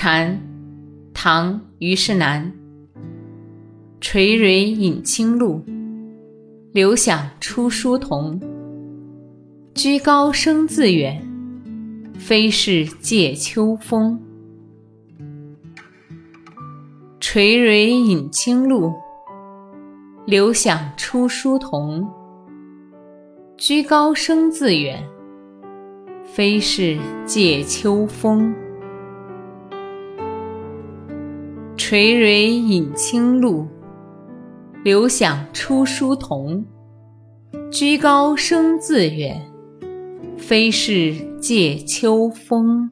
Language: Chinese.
蝉，唐·虞世南。垂蕊饮清露，流响出疏桐。居高声自远，非是藉秋风。垂蕊饮清露，流响出疏桐。居高声自远，非是藉秋风。垂蕊饮清露，流响出疏桐。居高声自远，非是藉秋风。